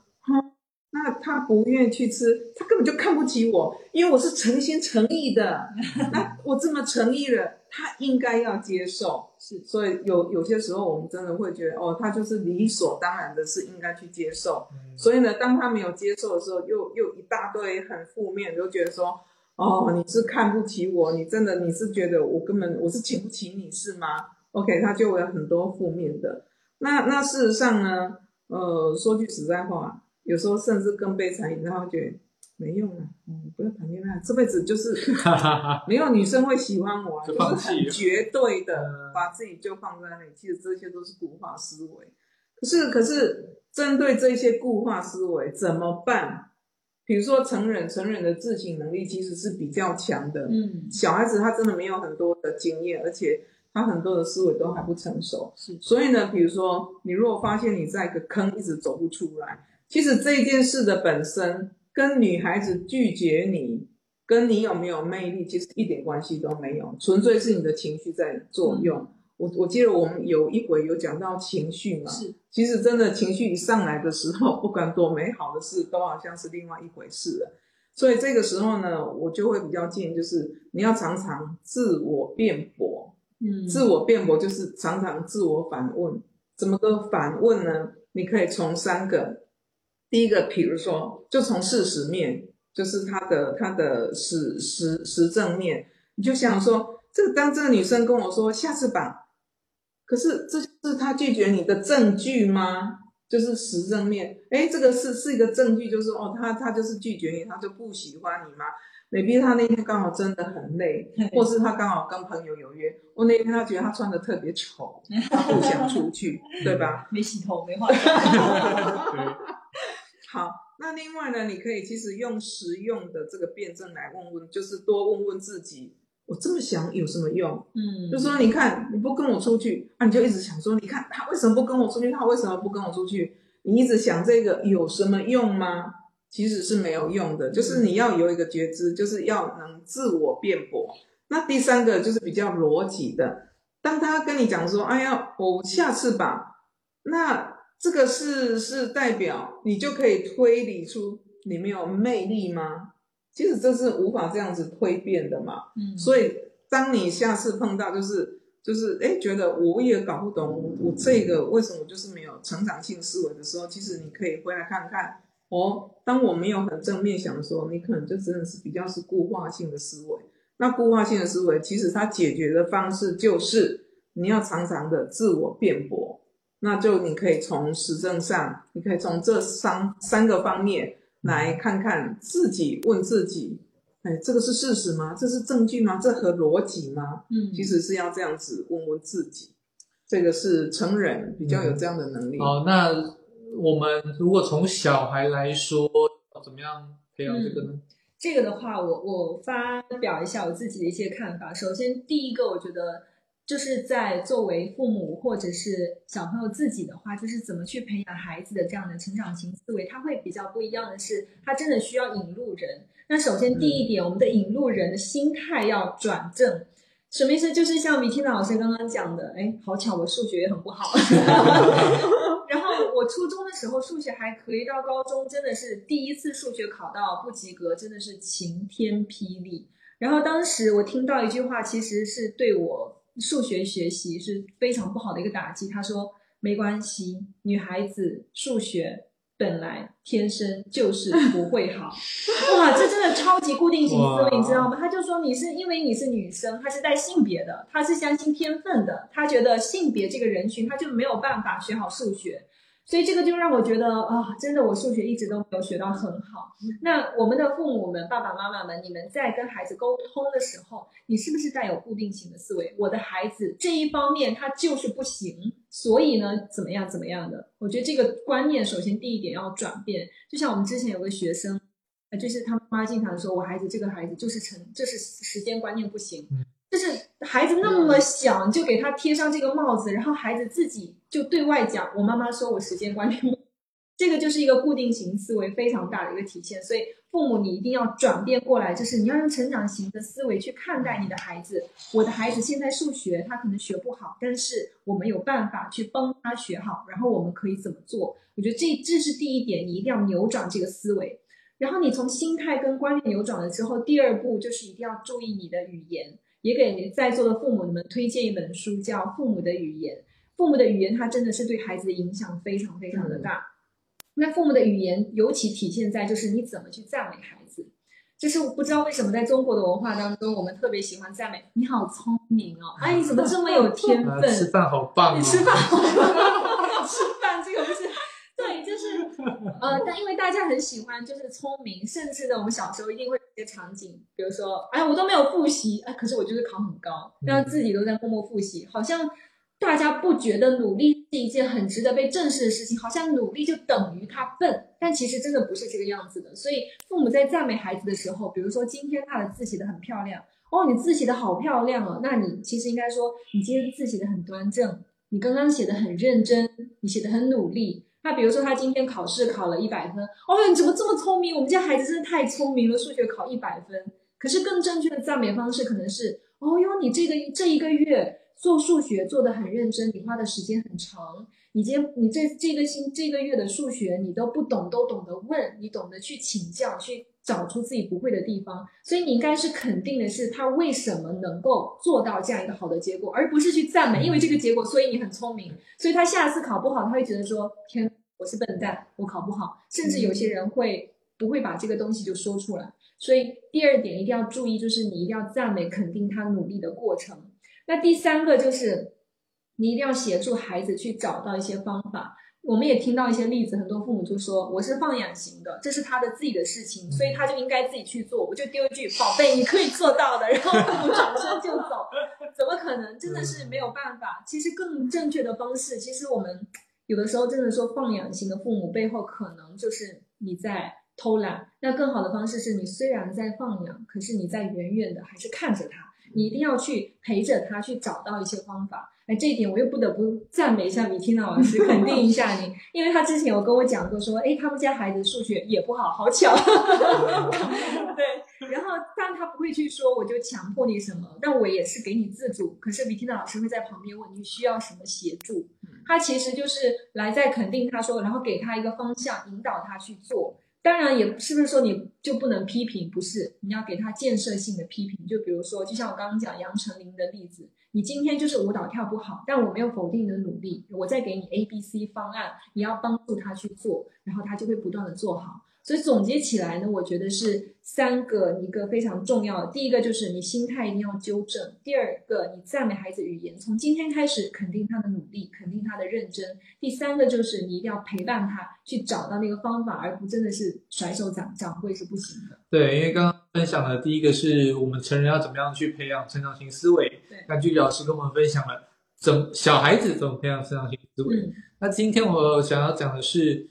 那他不愿意去吃，他根本就看不起我，因为我是诚心诚意的。那我这么诚意了，他应该要接受。是，所以有有些时候，我们真的会觉得，哦，他就是理所当然的是应该去接受。所以呢，当他没有接受的时候，又又一大堆很负面，就觉得说，哦，你是看不起我，你真的你是觉得我根本我是请不起你是吗？OK，他就会有很多负面的。那那事实上呢，呃，说句实在话。有时候甚至更悲惨，然后觉得没用了，嗯，不要谈恋爱，这辈子就是 没有女生会喜欢我，就是很绝对的把自己就放在那里。其实这些都是固化思维。可是，可是针对这些固化思维怎么办？比如说成人，成人的自省能力其实是比较强的。嗯，小孩子他真的没有很多的经验，而且他很多的思维都还不成熟。是，所以呢，比如说你如果发现你在一个坑一直走不出来。其实这件事的本身跟女孩子拒绝你，跟你有没有魅力，其实一点关系都没有，纯粹是你的情绪在作用。我我记得我们有一回有讲到情绪嘛，是，其实真的情绪一上来的时候，不管多美好的事，都好像是另外一回事了。所以这个时候呢，我就会比较建议，就是你要常常自我辩驳，嗯，自我辩驳就是常常自我反问。怎么个反问呢？你可以从三个。第一个，比如说，就从事实面，就是他的他的实实实证面，你就想说，这个当这个女生跟我说下次吧，可是这是她拒绝你的证据吗？就是实证面，哎，这个是是一个证据，就是哦，他他就是拒绝你，他就不喜欢你吗？maybe 他那天刚好真的很累，或是他刚好跟朋友有约，我那天他觉得他穿的特别丑，他不想出去，对吧？没洗头，没化妆。好，那另外呢，你可以其实用实用的这个辩证来问问，就是多问问自己，我这么想有什么用？嗯，就说你看你不跟我出去啊，你就一直想说，你看他为什么不跟我出去？他为什么不跟我出去？你一直想这个有什么用吗？其实是没有用的，就是你要有一个觉知，就是要能自我辩驳。那第三个就是比较逻辑的，当他跟你讲说，哎呀，我下次吧，那。这个是是代表你就可以推理出你没有魅力吗？其实这是无法这样子推变的嘛。嗯，所以当你下次碰到就是就是哎觉得我也搞不懂我这个为什么就是没有成长性思维的时候，其实你可以回来看看哦。当我没有很正面想的时候，你可能就真的是比较是固化性的思维。那固化性的思维其实它解决的方式就是你要常常的自我辩驳。那就你可以从实证上，你可以从这三三个方面来看看自己，问自己，哎，这个是事实吗？这是证据吗？这合逻辑吗？嗯，其实是要这样子问问自己，这个是成人比较有这样的能力。哦，那我们如果从小孩来说，怎么样培养这个呢？这个的话，我我发表一下我自己的一些看法。首先，第一个，我觉得。就是在作为父母或者是小朋友自己的话，就是怎么去培养孩子的这样的成长型思维，他会比较不一样的是，他真的需要引路人。那首先第一点，我们的引路人的心态要转正，什么意思？就是像米缇娜老师刚刚讲的，哎，好巧，我数学也很不好。然后我初中的时候数学还可以，到高中真的是第一次数学考到不及格，真的是晴天霹雳。然后当时我听到一句话，其实是对我。数学学习是非常不好的一个打击。他说：“没关系，女孩子数学本来天生就是不会好。”哇，这真的超级固定型思维，你知道吗？他就说你是因为你是女生，他是带性别的，他是相信天分的，他觉得性别这个人群他就没有办法学好数学。所以这个就让我觉得啊，真的，我数学一直都没有学到很好。那我们的父母们、爸爸妈妈们，你们在跟孩子沟通的时候，你是不是带有固定型的思维？我的孩子这一方面他就是不行，所以呢，怎么样怎么样的？我觉得这个观念首先第一点要转变。就像我们之前有个学生，就是他妈经常说，我孩子这个孩子就是成，就是时间观念不行。就是孩子那么小，你就给他贴上这个帽子，然后孩子自己就对外讲：“我妈妈说我时间观念，这个就是一个固定型思维非常大的一个体现。”所以父母你一定要转变过来，就是你要用成长型的思维去看待你的孩子。我的孩子现在数学他可能学不好，但是我们有办法去帮他学好，然后我们可以怎么做？我觉得这这是第一点，你一定要扭转这个思维。然后你从心态跟观念扭转了之后，第二步就是一定要注意你的语言。也给在座的父母们推荐一本书，叫《父母的语言》。父母的语言，它真的是对孩子的影响非常非常的大。那父母的语言尤其体现在就是你怎么去赞美孩子。就是我不知道为什么在中国的文化当中，我们特别喜欢赞美你好聪明哦，哎你怎么这么有天分？吃饭好棒你！吃饭好棒，吃饭这个不是。对，就是，呃，但因为大家很喜欢，就是聪明，甚至呢，我们小时候一定会有些场景，比如说，哎，我都没有复习，哎，可是我就是考很高，让自己都在默默复习，好像大家不觉得努力是一件很值得被正视的事情，好像努力就等于他笨，但其实真的不是这个样子的。所以父母在赞美孩子的时候，比如说今天他的字写的很漂亮，哦，你字写的好漂亮哦，那你其实应该说，你今天字写的很端正，你刚刚写的很认真，你写的很努力。那比如说他今天考试考了一百分，哦，你怎么这么聪明？我们家孩子真的太聪明了，数学考一百分。可是更正确的赞美方式可能是，哦哟，你这个这一个月做数学做得很认真，你花的时间很长，你今你这这个星这个月的数学你都不懂都懂得问，你懂得去请教，去找出自己不会的地方。所以你应该是肯定的是他为什么能够做到这样一个好的结果，而不是去赞美，因为这个结果所以你很聪明，所以他下次考不好他会觉得说天。我是笨蛋，我考不好，甚至有些人会不会把这个东西就说出来。所以第二点一定要注意，就是你一定要赞美、肯定他努力的过程。那第三个就是你一定要协助孩子去找到一些方法。我们也听到一些例子，很多父母就说我是放养型的，这是他的自己的事情，所以他就应该自己去做。我就丢一句“宝贝，你可以做到的”，然后父母转身就走，怎么可能？真的是没有办法。其实更正确的方式，其实我们。有的时候真的说放养型的父母背后可能就是你在偷懒，那更好的方式是你虽然在放养，可是你在远远的还是看着他，你一定要去陪着他去找到一些方法。哎，这一点我又不得不赞美一下米缇娜老师，肯定一下你，因为他之前有跟我讲过说，哎，他们家孩子数学也不好，好巧。对，然后但他不会去说我就强迫你什么，但我也是给你自主，可是米缇娜老师会在旁边问你需要什么协助。他其实就是来在肯定他说，然后给他一个方向，引导他去做。当然，也是不是说你就不能批评？不是，你要给他建设性的批评。就比如说，就像我刚刚讲杨丞琳的例子，你今天就是舞蹈跳不好，但我没有否定你的努力，我再给你 A、B、C 方案，你要帮助他去做，然后他就会不断的做好。所以总结起来呢，我觉得是三个一个非常重要的。第一个就是你心态一定要纠正；第二个，你赞美孩子语言，从今天开始肯定他的努力，肯定他的认真；第三个就是你一定要陪伴他去找到那个方法，而不真的是甩手掌掌柜是不行的。对，因为刚刚分享的第一个是我们成人要怎么样去培养成长型思维。对，那具体老师跟我们分享了怎小孩子怎么培养成长型思维。那今天我想要讲的是。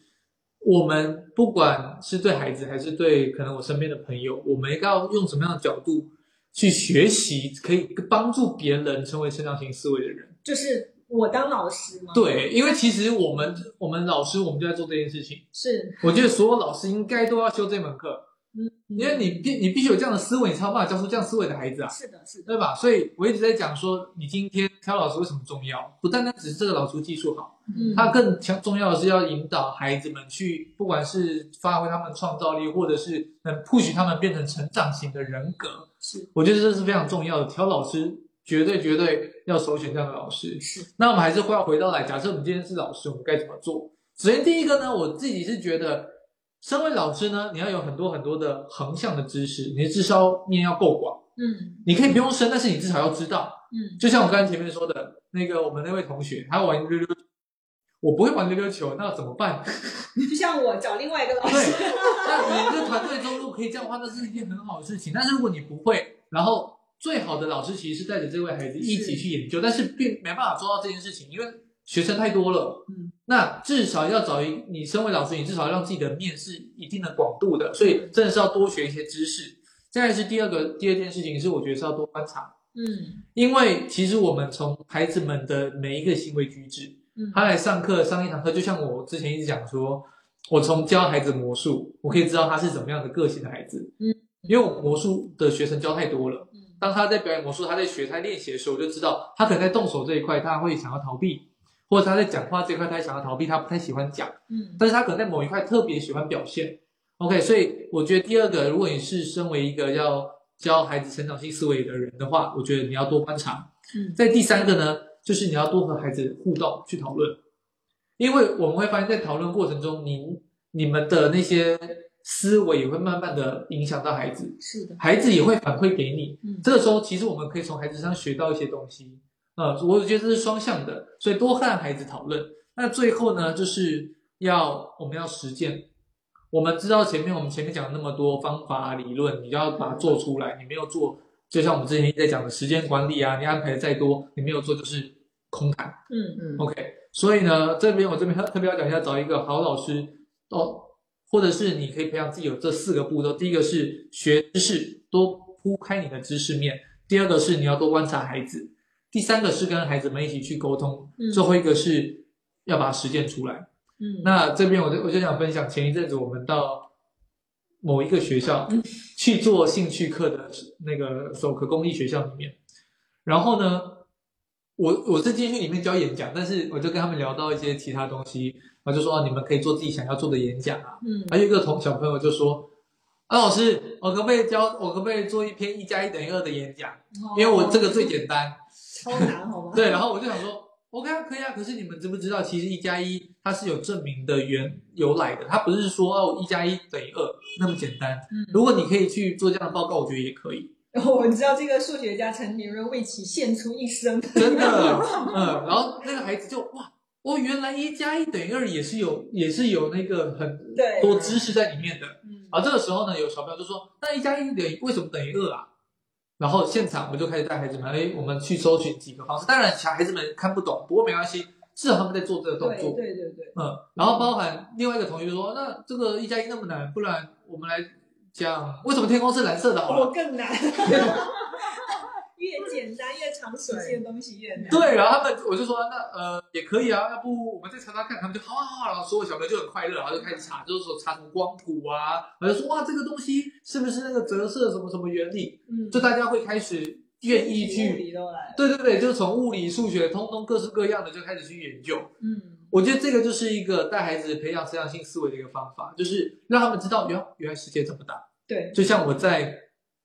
我们不管是对孩子还是对可能我身边的朋友，我们应该要用什么样的角度去学习，可以帮助别人成为成长型思维的人？就是我当老师吗？对，因为其实我们我们老师我们就在做这件事情。是，我觉得所有老师应该都要修这门课。嗯，因为你必你必须有这样的思维，你才有办法教出这样思维的孩子啊。是的，是的，对吧？所以我一直在讲说，你今天挑老师为什么重要？不单单只是这个老师技术好，嗯，他更强重要的是要引导孩子们去，不管是发挥他们创造力，或者是能 push 他们变成成长型的人格。是，我觉得这是非常重要的。挑老师绝对绝对要首选这样的老师。是，那我们还是会要回到来，假设我们今天是老师，我们该怎么做？首先第一个呢，我自己是觉得。身为老师呢，你要有很多很多的横向的知识，你的智商面要够广。嗯，你可以不用深，但是你至少要知道。嗯，就像我刚才前面说的那个，我们那位同学，他玩溜溜，我不会玩溜溜球，那怎么办？就像我找另外一个老师。对，那你这团队中如果可以这样的话，那是一件很好的事情。但是如果你不会，然后最好的老师其实是带着这位孩子一起去研究，但是并没办法做到这件事情，因为学生太多了。嗯。那至少要找一，你身为老师，你至少要让自己的面是一定的广度的，所以真的是要多学一些知识。再来是第二个，第二件事情是我觉得是要多观察，嗯，因为其实我们从孩子们的每一个行为举止，嗯，他来上课上一堂课，就像我之前一直讲说，我从教孩子魔术，我可以知道他是怎么样的个性的孩子。嗯，因为我魔术的学生教太多了，嗯当他在表演魔术，他在学、他在练习的时候，我就知道他可能在动手这一块，他会想要逃避，或者他在讲话这块，他想要逃避，他不太喜欢讲。嗯但是他可能在某一块特别喜欢表现。OK，所以我觉得第二个，如果你是身为一个要教孩子成长性思维的人的话，我觉得你要多观察。嗯在第三个呢，就是你要多和孩子互动去讨论，因为我们会发现，在讨论过程中，你你们的那些思维也会慢慢的影响到孩子，是的，孩子也会反馈给你。嗯这个时候，其实我们可以从孩子身上学到一些东西。呃，我觉得这是双向的，所以多和孩子讨论。那最后呢，就是要我们要实践。我们知道前面我们前面讲了那么多方法啊、理论，你就要把它做出来。你没有做，就像我们之前一直在讲的时间管理啊，你安排的再多，你没有做就是空谈。嗯嗯 OK，所以呢，这边我这边特特别要讲一下，找一个好老师哦，或者是你可以培养自己有这四个步骤。第一个是学知识，多铺开你的知识面；第二个是你要多观察孩子；第三个是跟孩子们一起去沟通；嗯最后一个是要把它实践出来。嗯，那这边我就我就想分享，前一阵子我们到某一个学校嗯去做兴趣课的那个手可公益学校里面，然后呢，我我是进去里面教演讲，但是我就跟他们聊到一些其他东西，然后就说哦，你们可以做自己想要做的演讲啊。嗯还有一个同小朋友就说，啊老师，我可不可以教我可不可以做一篇一加一等于二的演讲？因为我这个最简单。超难，好吗？对，然后我就想说，OK 啊，可以啊。可是你们知不知道，其实一加一它是有证明的原由来的，它不是说哦一加一等于二那么简单。嗯如果你可以去做这样的报告，我觉得也可以，然后我们知道这个数学家陈年润为其献出一生，真的。嗯，然后那个孩子就哇，哦，原来一加一等于二也是有也是有那个很多知识在里面的。嗯啊这个时候呢，有小朋友就说，那一加一等于为什么等于二啊？然后现场我就开始带孩子们，哎，我们去搜寻几个方式。当然，小孩子们看不懂，不过没关系，至少他们在做这个动对作。对对对，嗯，然后包含另外一个同学说，那这个一加一那么难，不然我们来讲为什么天空是蓝色的好了。我更难，越简单越长时间的东西越难。对，然后他们我就说那呃也可以啊，要不我们再查查看，他们就好啊好啊，然后所有小朋友就很快乐，然后就开始查，就是说查什么光谱啊，然后就说哇这个东西是不是那个折射什么什么原理，嗯，就大家会开始愿意物去，对对对，就是从物理、数学，通通各式各样的就开始去研究。嗯我觉得这个就是一个带孩子培养成长性思维的一个方法，就是让他们知道，原原来世界这么大。对，就像我在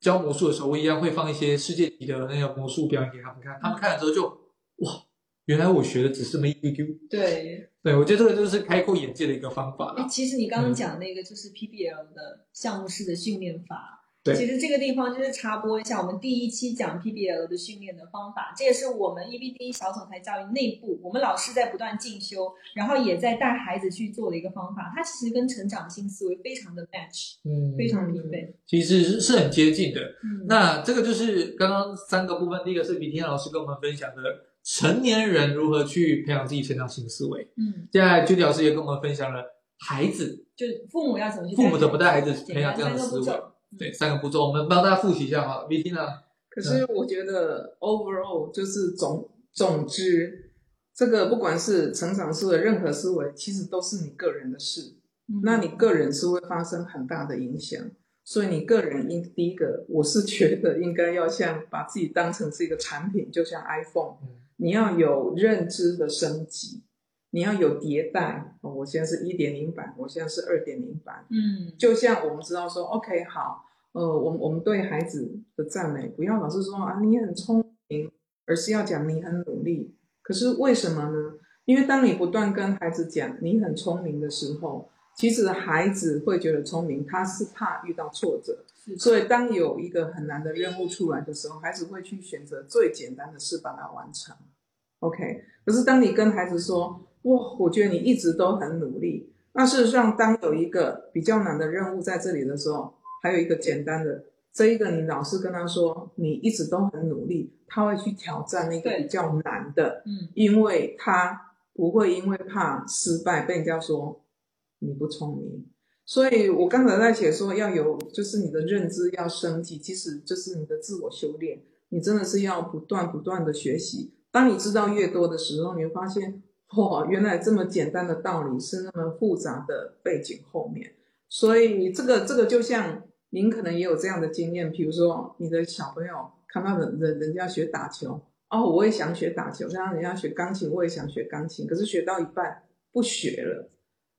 教魔术的时候，我一样会放一些世界级的那个魔术表演给他们看，他们看了之后就哇，原来我学的只是这么一丢丢。对。对，我觉得这个就是开阔眼界的一个方法。其实你刚刚讲那个就是 PBL 的项目式的训练法。对其实这个地方就是插播一下，我们第一期讲 PBL 的训练的方法，这也是我们 EBD 小总裁教育内部，我们老师在不断进修，然后也在带孩子去做的一个方法。它其实跟成长性思维非常的 match，嗯，非常匹配。其实是是很接近的。嗯，那这个就是刚刚三个部分，第一个是李天老师跟我们分享的成年人如何去培养自己成长性思维，嗯，接下来 Judy 老师也跟我们分享了孩子就父母要怎么去父母怎么带孩子培养这样的思维。对三个步骤，我们帮大家复习一下哈。v t 呢？可是我觉得 overall 就是总总之，这个不管是成长思维，任何思维，其实都是你个人的事。嗯那你个人是会发生很大的影响，所以你个人应第一个，我是觉得应该要像把自己当成是一个产品，就像 iPhone，嗯你要有认知的升级，你要有迭代。哦我现在是一点零版，我现在是二点零版，嗯就像我们知道说，OK，好，呃，我们我们对孩子的赞美，不要老是说啊你很聪明，而是要讲你很努力。可是为什么呢？因为当你不断跟孩子讲你很聪明的时候，其实孩子会觉得聪明，他是怕遇到挫折，是所以当有一个很难的任务出来的时候，孩子会去选择最简单的事把它完成。OK，可是当你跟孩子说，哇，我觉得你一直都很努力，那事实上，当有一个比较难的任务在这里的时候，还有一个简单的，这一个你老是跟他说你一直都很努力，他会去挑战那个比较难的，嗯因为他不会因为怕失败被人家说你不聪明。所以我刚才在写说要有，就是你的认知要升级，其实就是你的自我修炼，你真的是要不断不断的学习。当你知道越多的时候，你会发现 哇，原来这么简单的道理是那么复杂的背景后面。所以你这个这个就像您可能也有这样的经验，比如说你的小朋友看到人人人家学打球，哦，我也想学打球；，像人家学钢琴，我也想学钢琴，可是学到一半不学了，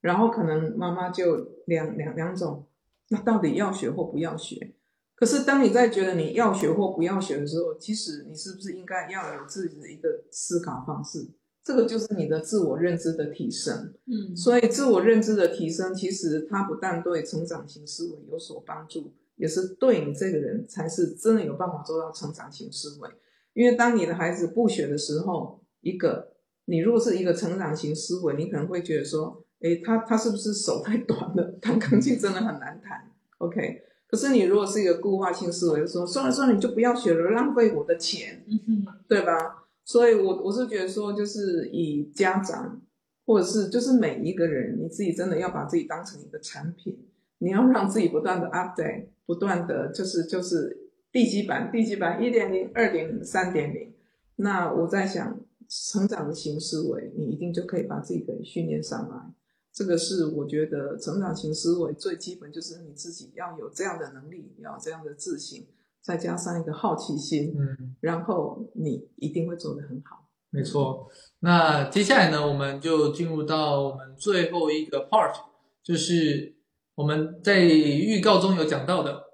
然后可能妈妈就两两两种，那到底要学或不要学？可是当你在觉得你要学或不要学的时候，其实你是不是应该要有自己的一个思考方式？这个就是你的自我认知的提升。嗯，所以自我认知的提升，其实它不但对成长型思维有所帮助，也是对你这个人才是真的有办法做到成长型思维。因为当你的孩子不学的时候，一个你如果是一个成长型思维，你可能会觉得说，诶，他他是不是手太短了？弹钢琴真的很难弹。OK，可是你如果是一个固化性思维，就说算了算了，你就不要学了，浪费我的钱，嗯哼，对吧？所以我我是觉得说，就是以家长或者是就是每一个人，你自己真的要把自己当成一个产品，你要让自己不断的 update，不断的就是就是地基版、地基版一点零、二点零、三点零。那我在想，成长型思维，你一定就可以把自己给训练上来。这个是我觉得成长型思维最基本，就是你自己要有这样的能力，要有这样的自信，再加上一个好奇心，嗯，然后你一定会做得很好。没错。那接下来呢，我们就进入到我们最后一个 part，就是我们在预告中有讲到的。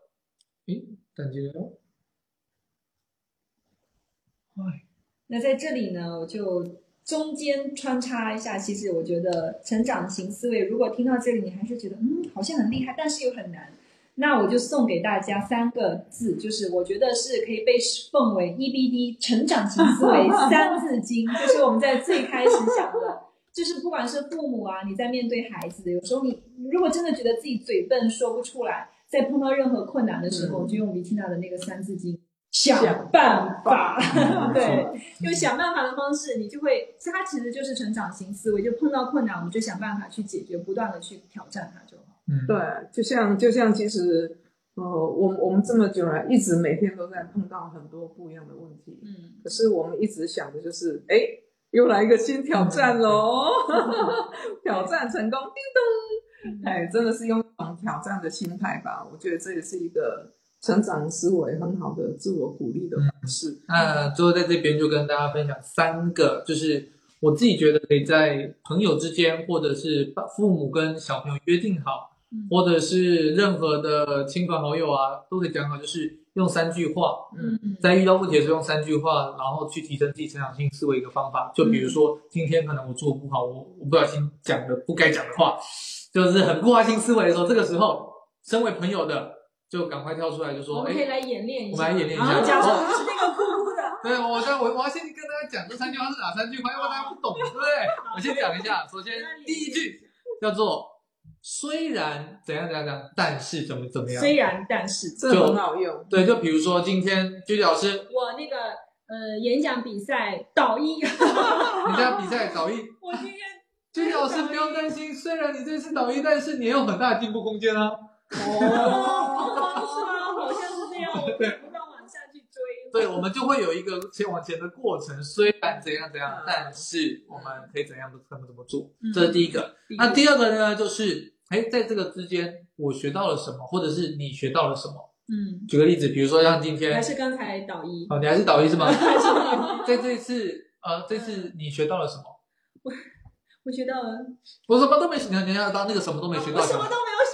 诶，等接哦。哎，那在这里呢，我就中间穿插一下。其实我觉得成长型思维，如果听到这里你还是觉得嗯好像很厉害，但是又很难，那我就送给大家三个字，就是我觉得是可以被奉为 EBD 成长型思维 三字经，就是我们在最开始讲的。就是不管是父母啊，你在面对孩子的，有时候你如果真的觉得自己嘴笨说不出来，在碰到任何困难的时候，嗯就用 Vitina 的那个三字经，想办法。对，用想办法的方式，你就会，它其实就是成长型思维，就碰到困难，我们就想办法去解决，不断的去挑战它。嗯，对，就像就像其实，呃，我我们这么久来，一直每天都在碰到很多不一样的问题，嗯，可是我们一直想的就是，哎，又来一个新挑战喽，挑战成功，叮咚，哎，真的是用一种挑战的心态吧，我觉得这也是一个成长思维很好的自我鼓励的方式。那最后在这边就跟大家分享三个，就是我自己觉得可以在朋友之间，或者是把父母跟小朋友约定好，嗯。或者是任何的亲朋好友啊，都可以讲好，就是用三句话，嗯。嗯在遇到问题的时候用三句话，然后去提升自己成长性思维一个方法。就比如说，今天可能我做不好，我我不小心讲了不该讲的话，就是很固化性思维的时候，这个时候，身为朋友的就赶快跳出来，就说：“哎，我们可以来演练一下，我们来演练一下。然后假装是那个哭哭的，对，我在我我要先跟大家讲这三句话是哪三句话，要不然大家不懂，对不对？我先讲一下，首先第一句叫做“虽然怎样怎样怎样，但是怎么怎么样”。虽然但是这很好用，对，就比如说今天居里老师，我那个呃演讲比赛导一，你这样比赛导一，我今天居里老师不用担心，虽然你这次导一，但是你也有很大的进步空间啊。哦，是吗？好像是这样，我对不。对，我们就会有一个前往前的过程，虽然怎样怎样嗯，但是我们可以怎样怎么怎么做，嗯这是第一个。那第二个呢，就是哎，在这个之间我学到了什么，或者是你学到了什么。嗯，举个例子，比如说像今天还，是刚才导一，哦，你还是导一是吗？还是 在这一次，呃，这次你学到了什么？我我学到了，我什么都没学，你要当那个什么都没学到，我什么都没有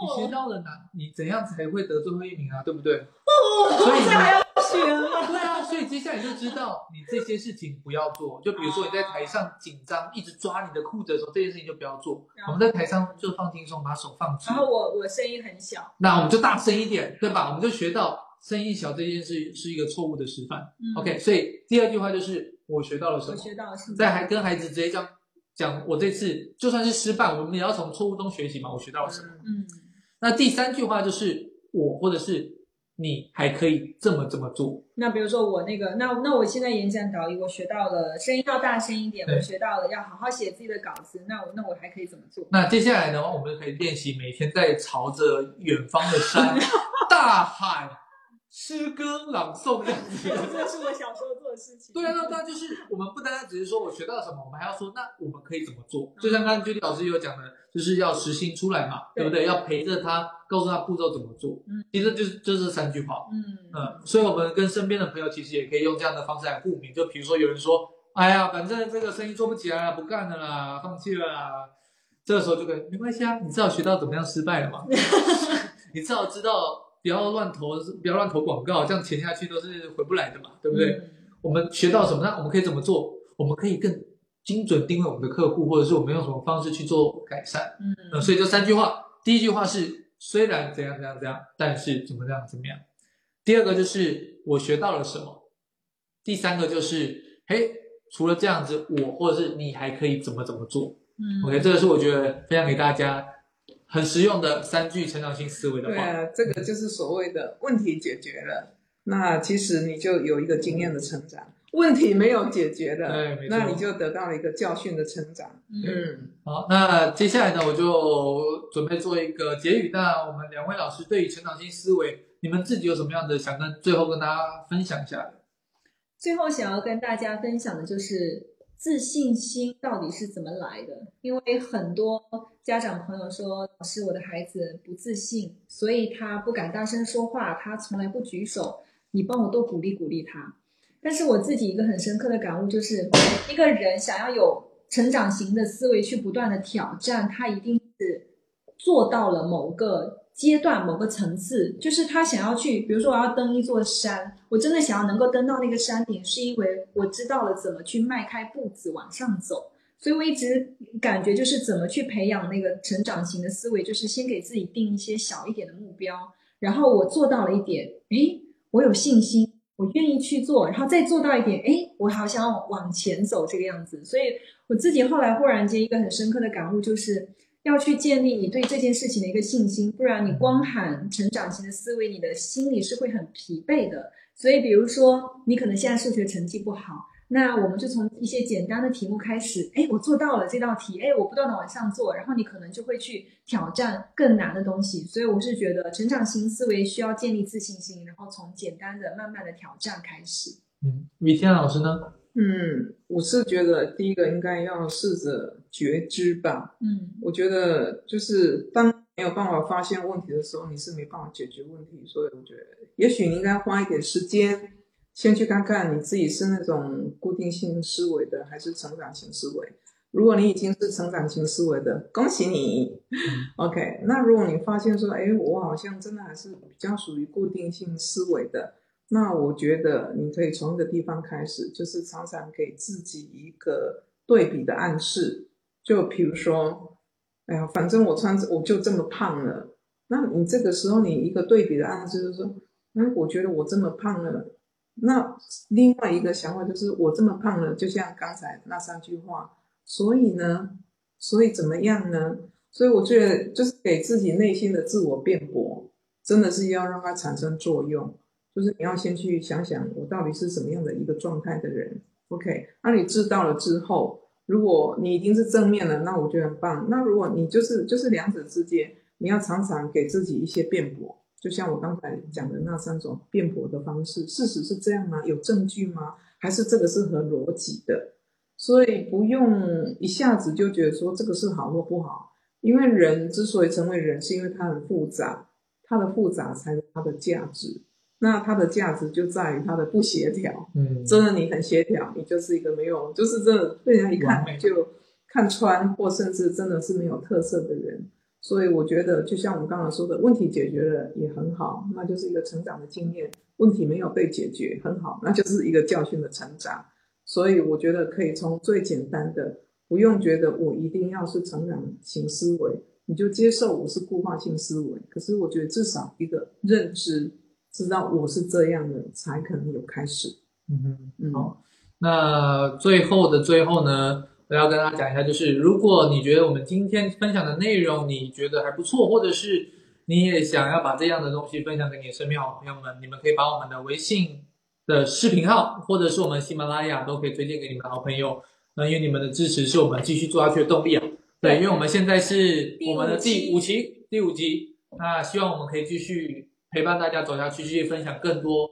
你学。到了哪？你怎样才会得最后一名啊？对不对？哦，所以这还要学吗？对啊，所以接下来就知道你这些事情不要做。就比如说你在台上紧张，一直抓你的裤子的时候，这件事情就不要做。我们在台上就放轻松，把手放直然。后我我声音很小，那我们就大声一点，对吧？我们就学到声音小这件事是一个错误的示范。嗯 OK，所以第二句话就是我学到了什么。我学到了是在还跟孩子直接讲讲，我这次就算是失败，我们也要从错误中学习嘛。我学到了什么？嗯那第三句话就是我或者是你还可以这么这么做。那比如说我那个，那那我现在演讲导语，我学到了声音要大声一点，我学到了要好好写自己的稿子，那我那我还可以怎么做？那接下来呢，我们可以练习每天在朝着远方的山 大喊诗歌朗诵这样子。这是我小时候做的事情。对啊，那那就是我们不单单只是说我学到了什么，我们还要说那我们可以怎么做？就像刚刚 Judy 老师有讲的，就是要实行出来嘛，对不对？要陪着他，告诉他步骤怎么做。嗯，其实就是就是这三句话。嗯嗯，所以我们跟身边的朋友其实也可以用这样的方式来互勉。就比如说有人说，哎呀，反正这个生意做不起来了，不干了啦，放弃了啦。这个时候就可以没关系啊，你至少学到怎么样失败了嘛，你至少知道不要乱投，不要乱投广告，这样钱下去都是回不来的嘛，对不对？嗯我们学到什么？那我们可以怎么做？我们可以更精准定位我们的客户，或者是我们用什么方式去做改善？嗯呃，所以这三句话，第一句话是虽然怎样怎样怎样，但是怎么样怎么样。第二个就是我学到了什么。第三个就是，嘿，除了这样子，我或者是你还可以怎么怎么做嗯？OK，这个是我觉得分享给大家很实用的三句成长性思维的话。对啊，这个就是所谓的问题解决了，那其实你就有一个经验的成长。问题没有解决了，对没错那你就得到了一个教训的成长。嗯嗯，好，那接下来呢，我就准备做一个结语。那我们两位老师对于成长性思维，你们自己有什么样的想跟最后跟大家分享一下的？最后想要跟大家分享的就是自信心到底是怎么来的？因为很多家长朋友说，老师，我的孩子不自信，所以他不敢大声说话，他从来不举手，你帮我多鼓励鼓励他。但是我自己一个很深刻的感悟就是，一个人想要有成长型的思维去不断的挑战，他一定是做到了某个阶段、某个层次，就是他想要去，比如说我要登一座山，我真的想要能够登到那个山顶，是因为我知道了怎么去迈开步子往上走。所以我一直感觉就是怎么去培养那个成长型的思维，就是先给自己定一些小一点的目标，然后我做到了一点，诶，我有信心，我愿意去做，然后再做到一点，诶，我好想要往前走这个样子。所以我自己后来忽然间一个很深刻的感悟就是。要去建立你对这件事情的一个信心，不然你光喊成长型的思维，你的心里是会很疲惫的。所以，比如说你可能现在数学成绩不好，那我们就从一些简单的题目开始，哎，我做到了这道题，哎，我不断的往上做，然后你可能就会去挑战更难的东西。所以，我是觉得成长型思维需要建立自信心，然后从简单的、慢慢的挑战开始。嗯，米天老师呢？嗯，我是觉得第一个应该要试着觉知吧。嗯我觉得就是当没有办法发现问题的时候，你是没办法解决问题。所以我觉得，也许你应该花一点时间，先去看看你自己是那种固定性思维的，还是成长型思维。如果你已经是成长型思维的，恭喜你。OK，那如果你发现说，哎，我好像真的还是比较属于固定性思维的，那我觉得你可以从一个地方开始，就是常常给自己一个对比的暗示。就比如说，哎呀，反正我穿我就这么胖了，那你这个时候你一个对比的暗示就是说，嗯，我觉得我这么胖了。那另外一个想法就是，我这么胖了，就像刚才那三句话，所以呢，所以怎么样呢？所以我觉得就是给自己内心的自我辩驳，真的是要让它产生作用。就是你要先去想想，我到底是什么样的一个状态的人。OK，那你知道了之后，如果你已经是正面了，那我觉得很棒。那如果你就是就是两者之间，你要常常给自己一些辩驳，就像我刚才讲的那三种辩驳的方式，事实是这样吗？有证据吗？还是这个是合逻辑的？所以不用一下子就觉得说这个是好或不好，因为人之所以成为人，是因为他很复杂，他的复杂才是他的价值。那它的价值就在于它的不协调。嗯，真的你很协调，你就是一个没有，就是真的被人家一看就看穿，或甚至真的是没有特色的人。所以我觉得，就像我们刚刚说的，问题解决了也很好，那就是一个成长的经验；问题没有被解决，很好，那就是一个教训的成长。所以我觉得可以从最简单的，不用觉得我一定要是成长型思维，你就接受我是固化性思维。可是我觉得至少一个认知，知道我是这样的，才可能有开始。嗯哼。嗯，好那最后的最后呢，我要跟大家讲一下，就是如果你觉得我们今天分享的内容你觉得还不错，或者是你也想要把这样的东西分享给你身边好朋友们，你们可以把我们的微信的视频号，或者是我们喜马拉雅都可以推荐给你们的好朋友。那因为你们的支持是我们继续做下去的动力啊。对，因为我们现在是我们的第五期，第五集。那希望我们可以继续陪伴大家走下去，继续分享更多，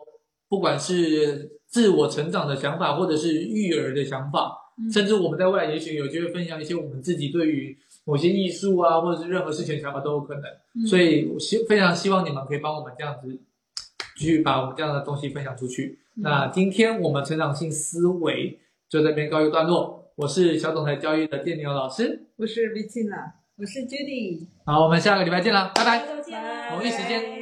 不管是自我成长的想法，或者是育儿的想法，嗯甚至我们在未来也许有机会分享一些我们自己对于某些艺术啊，或者是任何事情的想法都有可能。嗯所以我希非常希望你们可以帮我们这样子，继续把我们这样的东西分享出去。嗯那今天我们成长性思维就在这边告一段落。我是小总裁教育的电牛老师，我是 Vicina。我是 Judy，好，我们下个礼拜见啦，拜拜。下周见拜同一时间